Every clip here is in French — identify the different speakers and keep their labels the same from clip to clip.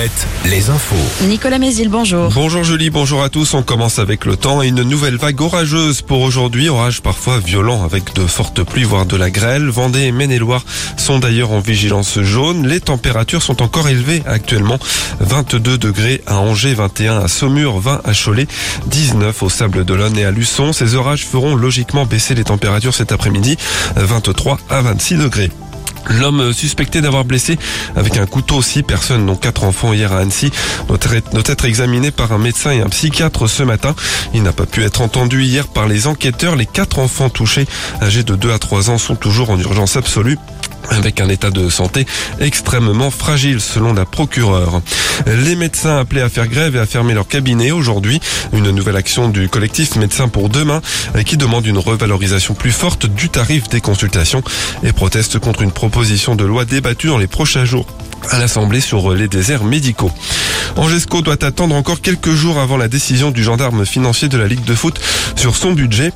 Speaker 1: Alouette, les infos.
Speaker 2: Nicolas Mézil, bonjour.
Speaker 3: Bonjour Julie, bonjour à tous. On commence avec le temps et une nouvelle vague orageuse pour aujourd'hui. Orage parfois violent avec de fortes pluies, voire de la grêle. Vendée et Maine-et-Loire sont d'ailleurs en vigilance jaune. Les températures sont encore élevées actuellement. 22 degrés à Angers, 21 à Saumur, 20 à Cholet, 19 au Sable d'Olonne et à Luçon. Ces orages feront logiquement baisser les températures cet après-midi. 23 à 26 degrés. L'homme suspecté d'avoir blessé avec un couteau six personnes, dont quatre enfants hier à Annecy, doit être examiné par un médecin et un psychiatre ce matin. Il n'a pas pu être entendu hier par les enquêteurs. Les quatre enfants touchés, âgés de 2 à 3 ans, sont toujours en urgence absolue avec un état de santé extrêmement fragile selon la procureure. Les médecins appelés à faire grève et à fermer leur cabinet aujourd'hui. Une nouvelle action du collectif Médecins pour demain qui demande une revalorisation plus forte du tarif des consultations et proteste contre une proposition de loi débattue dans les prochains jours à l'Assemblée sur les déserts médicaux. Angesco doit attendre encore quelques jours avant la décision du gendarme financier de la Ligue de foot sur son budget.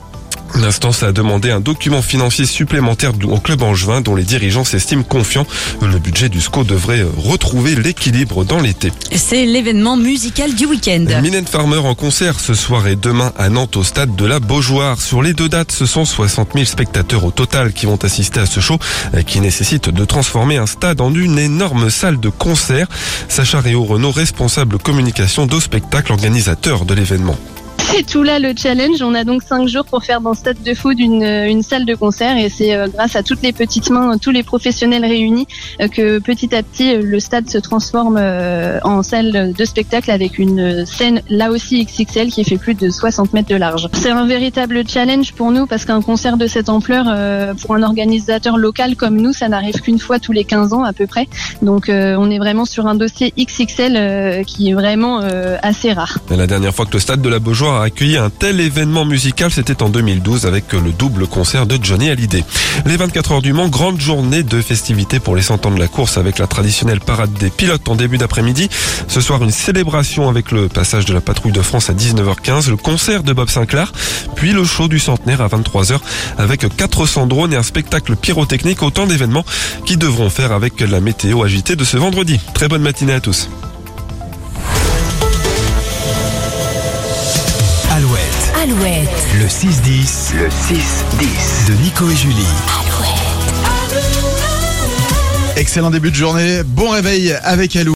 Speaker 3: L'instance a demandé un document financier supplémentaire au club angevin dont les dirigeants s'estiment confiants. Le budget du SCO devrait retrouver l'équilibre dans l'été.
Speaker 2: C'est l'événement musical du week-end.
Speaker 3: Minen Farmer en concert ce soir et demain à Nantes au stade de la Beaujoire. Sur les deux dates, ce sont 60 000 spectateurs au total qui vont assister à ce show qui nécessite de transformer un stade en une énorme salle de concert. Sacha Réau Renault, responsable communication de spectacle, organisateur de l'événement.
Speaker 4: C'est tout là le challenge. On a donc cinq jours pour faire dans stade de foot une, salle de concert et c'est euh, grâce à toutes les petites mains, tous les professionnels réunis euh, que petit à petit le stade se transforme euh, en salle de spectacle avec une scène là aussi XXL qui fait plus de 60 mètres de large. C'est un véritable challenge pour nous parce qu'un concert de cette ampleur pour un organisateur local comme nous, ça n'arrive qu'une fois tous les 15 ans à peu près. Donc on est vraiment sur un dossier XXL qui est vraiment assez rare.
Speaker 3: La dernière fois que le stade de la Beaujoire a accueilli un tel événement musical, c'était en 2012 avec le double concert de Johnny Hallyday. Les 24 heures du Mans, grande journée de festivités pour les 100 ans de la course avec la traditionnelle parade des pilotes en début d'après-midi. Ce soir, une célébration avec le passage de la patrouille de France à 19h15, le concert de Bob Sinclair, puis le show du centenaire à 23h avec 400 drones et un spectacle pyrotechnique, autant d'événements qui devront faire avec la météo agitée de ce vendredi. Très bonne matinée à tous.
Speaker 1: Alouette,
Speaker 2: Alouette.
Speaker 1: le 6-10
Speaker 5: Le 6-10.
Speaker 1: de Nico et Julie.
Speaker 6: Excellent début de journée, bon réveil avec Alou.